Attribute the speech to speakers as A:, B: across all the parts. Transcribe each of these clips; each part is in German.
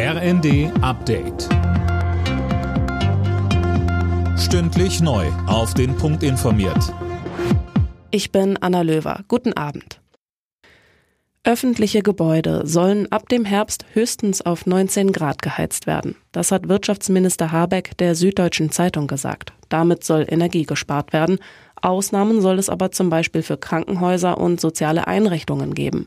A: RND Update. Stündlich neu. Auf den Punkt informiert.
B: Ich bin Anna Löwer. Guten Abend. Öffentliche Gebäude sollen ab dem Herbst höchstens auf 19 Grad geheizt werden. Das hat Wirtschaftsminister Habeck der Süddeutschen Zeitung gesagt. Damit soll Energie gespart werden. Ausnahmen soll es aber zum Beispiel für Krankenhäuser und soziale Einrichtungen geben.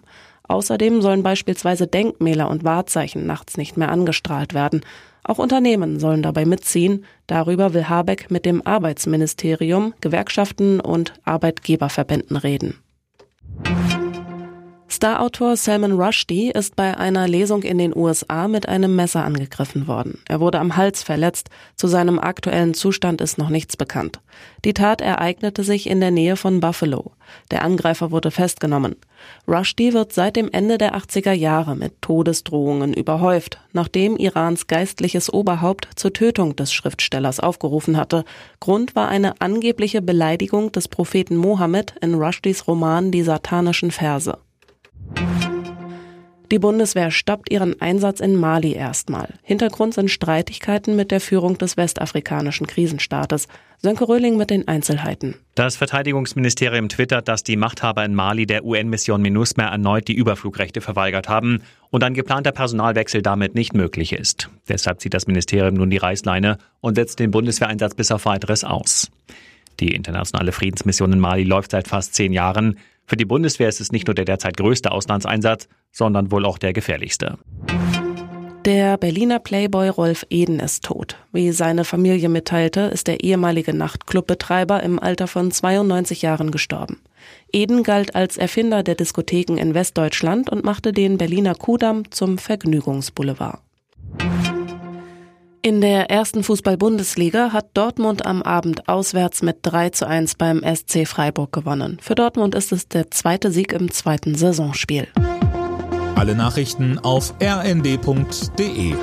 B: Außerdem sollen beispielsweise Denkmäler und Wahrzeichen nachts nicht mehr angestrahlt werden. Auch Unternehmen sollen dabei mitziehen. Darüber will Habeck mit dem Arbeitsministerium, Gewerkschaften und Arbeitgeberverbänden reden. Starautor Salman Rushdie ist bei einer Lesung in den USA mit einem Messer angegriffen worden. Er wurde am Hals verletzt. Zu seinem aktuellen Zustand ist noch nichts bekannt. Die Tat ereignete sich in der Nähe von Buffalo. Der Angreifer wurde festgenommen. Rushdie wird seit dem Ende der 80er Jahre mit Todesdrohungen überhäuft, nachdem Irans geistliches Oberhaupt zur Tötung des Schriftstellers aufgerufen hatte. Grund war eine angebliche Beleidigung des Propheten Mohammed in Rushdies Roman Die satanischen Verse. Die Bundeswehr stoppt ihren Einsatz in Mali erstmal. Hintergrund sind Streitigkeiten mit der Führung des westafrikanischen Krisenstaates. Sönke Röhling mit den Einzelheiten.
C: Das Verteidigungsministerium twittert, dass die Machthaber in Mali der UN-Mission MINUSMA erneut die Überflugrechte verweigert haben und ein geplanter Personalwechsel damit nicht möglich ist. Deshalb zieht das Ministerium nun die Reißleine und setzt den Bundeswehreinsatz bis auf weiteres aus. Die internationale Friedensmission in Mali läuft seit fast zehn Jahren. Für die Bundeswehr ist es nicht nur der derzeit größte Auslandseinsatz, sondern wohl auch der gefährlichste.
B: Der Berliner Playboy Rolf Eden ist tot. Wie seine Familie mitteilte, ist der ehemalige Nachtclubbetreiber im Alter von 92 Jahren gestorben. Eden galt als Erfinder der Diskotheken in Westdeutschland und machte den Berliner Kudamm zum Vergnügungsboulevard. In der ersten Fußball-Bundesliga hat Dortmund am Abend auswärts mit 3 zu 1 beim SC Freiburg gewonnen. Für Dortmund ist es der zweite Sieg im zweiten Saisonspiel.
A: Alle Nachrichten auf rnd.de